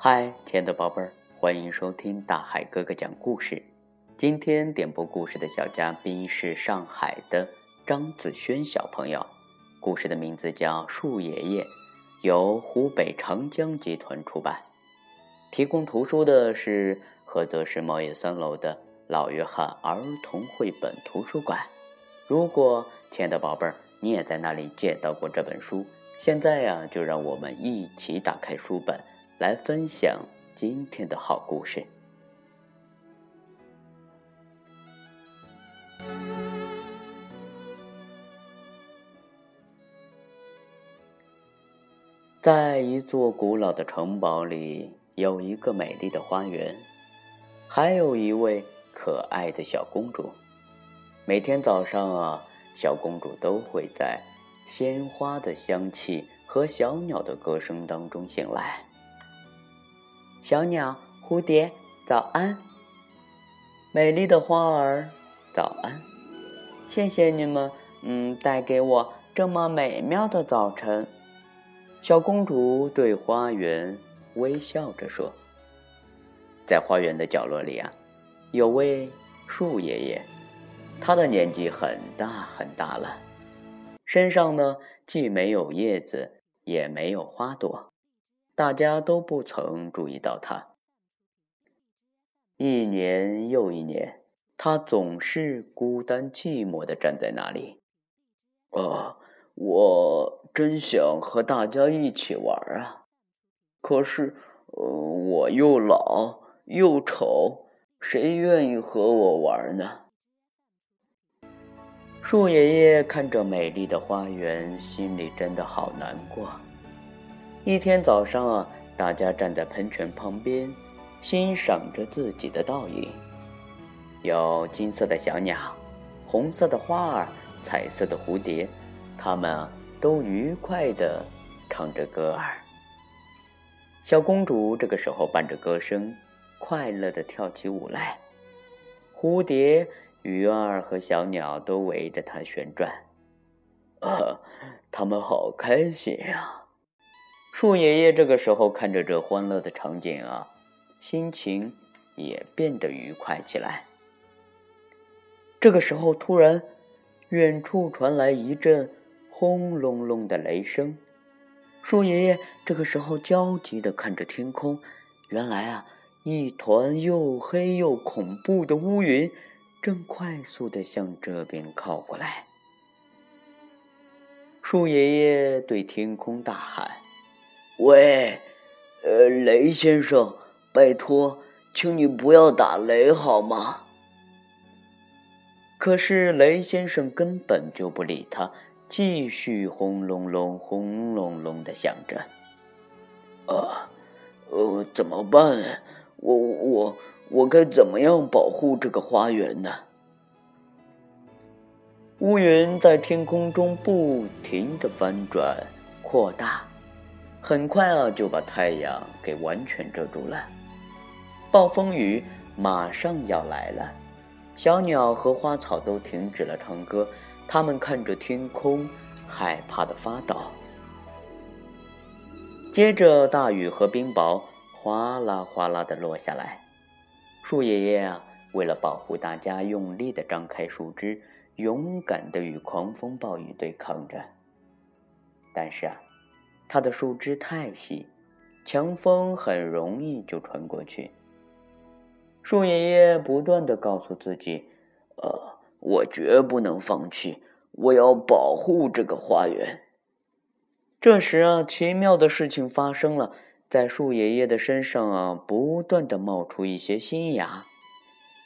嗨，亲爱的宝贝儿，欢迎收听大海哥哥讲故事。今天点播故事的小嘉宾是上海的张子轩小朋友。故事的名字叫《树爷爷》，由湖北长江集团出版。提供图书的是菏泽市茂业三楼的老约翰儿童绘本图书馆。如果亲爱的宝贝儿，你也在那里借到过这本书，现在呀，就让我们一起打开书本，来分享今天的好故事。在一座古老的城堡里，有一个美丽的花园，还有一位可爱的小公主。每天早上啊，小公主都会在鲜花的香气和小鸟的歌声当中醒来。小鸟、蝴蝶，早安！美丽的花儿，早安！谢谢你们，嗯，带给我这么美妙的早晨。小公主对花园微笑着说：“在花园的角落里啊，有位树爷爷。”他的年纪很大很大了，身上呢既没有叶子，也没有花朵，大家都不曾注意到他。一年又一年，他总是孤单寂寞的站在那里。啊，我真想和大家一起玩啊，可是，我又老又丑，谁愿意和我玩呢？树爷爷看着美丽的花园，心里真的好难过。一天早上啊，大家站在喷泉旁边，欣赏着自己的倒影。有金色的小鸟，红色的花儿，彩色的蝴蝶，它们都愉快地唱着歌儿。小公主这个时候伴着歌声，快乐地跳起舞来。蝴蝶。鱼儿和小鸟都围着它旋转，啊，他们好开心呀！树爷爷这个时候看着这欢乐的场景啊，心情也变得愉快起来。这个时候，突然，远处传来一阵轰隆隆的雷声。树爷爷这个时候焦急的看着天空，原来啊，一团又黑又恐怖的乌云。正快速的向这边靠过来，树爷爷对天空大喊：“喂，呃，雷先生，拜托，请你不要打雷好吗？”可是雷先生根本就不理他，继续轰隆隆、轰隆隆的响着。啊，呃，怎么办？我我。我该怎么样保护这个花园呢？乌云在天空中不停的翻转、扩大，很快啊就把太阳给完全遮住了。暴风雨马上要来了，小鸟和花草都停止了唱歌，它们看着天空，害怕的发抖。接着，大雨和冰雹哗啦哗啦的落下来。树爷爷啊，为了保护大家，用力的张开树枝，勇敢的与狂风暴雨对抗着。但是啊，它的树枝太细，强风很容易就穿过去。树爷爷不断的告诉自己：“呃，我绝不能放弃，我要保护这个花园。”这时啊，奇妙的事情发生了。在树爷爷的身上啊，不断的冒出一些新芽，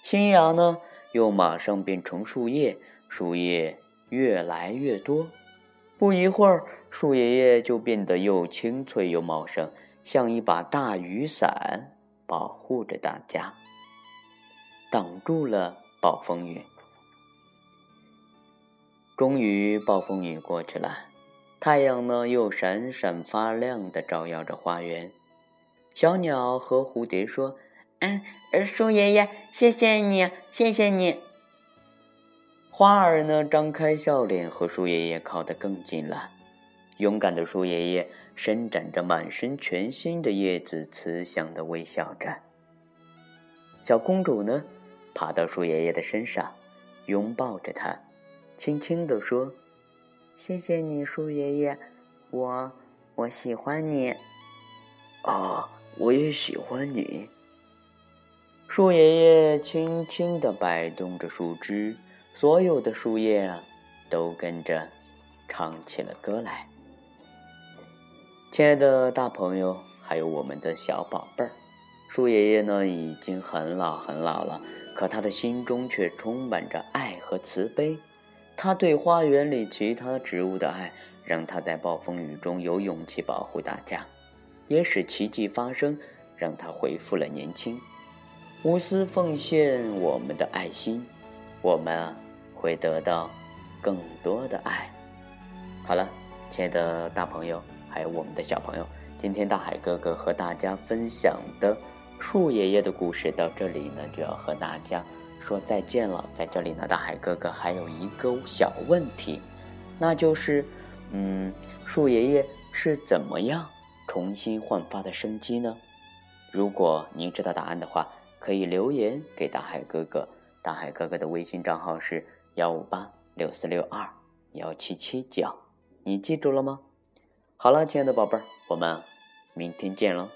新芽呢又马上变成树叶，树叶越来越多。不一会儿，树爷爷就变得又清脆又茂盛，像一把大雨伞，保护着大家，挡住了暴风雨。终于，暴风雨过去了。太阳呢，又闪闪发亮的照耀着花园。小鸟和蝴蝶说：“嗯，树爷爷，谢谢你，谢谢你。”花儿呢，张开笑脸和树爷爷靠得更近了。勇敢的树爷爷伸展着满身全新的叶子，慈祥的微笑着。小公主呢，爬到树爷爷的身上，拥抱着他，轻轻地说：“谢谢你，树爷爷，我我喜欢你。”啊，我也喜欢你。树爷爷轻轻地摆动着树枝，所有的树叶啊，都跟着唱起了歌来。亲爱的大朋友，还有我们的小宝贝儿，树爷爷呢已经很老很老了，可他的心中却充满着爱和慈悲。他对花园里其他植物的爱，让他在暴风雨中有勇气保护大家。也使奇迹发生，让他恢复了年轻。无私奉献我们的爱心，我们会得到更多的爱。好了，亲爱的大朋友，还有我们的小朋友，今天大海哥哥和大家分享的树爷爷的故事到这里呢，就要和大家说再见了。在这里呢，大海哥哥还有一个小问题，那就是，嗯，树爷爷是怎么样？重新焕发的生机呢？如果您知道答案的话，可以留言给大海哥哥。大海哥哥的微信账号是幺五八六四六二幺七七九，你记住了吗？好了，亲爱的宝贝儿，我们明天见喽。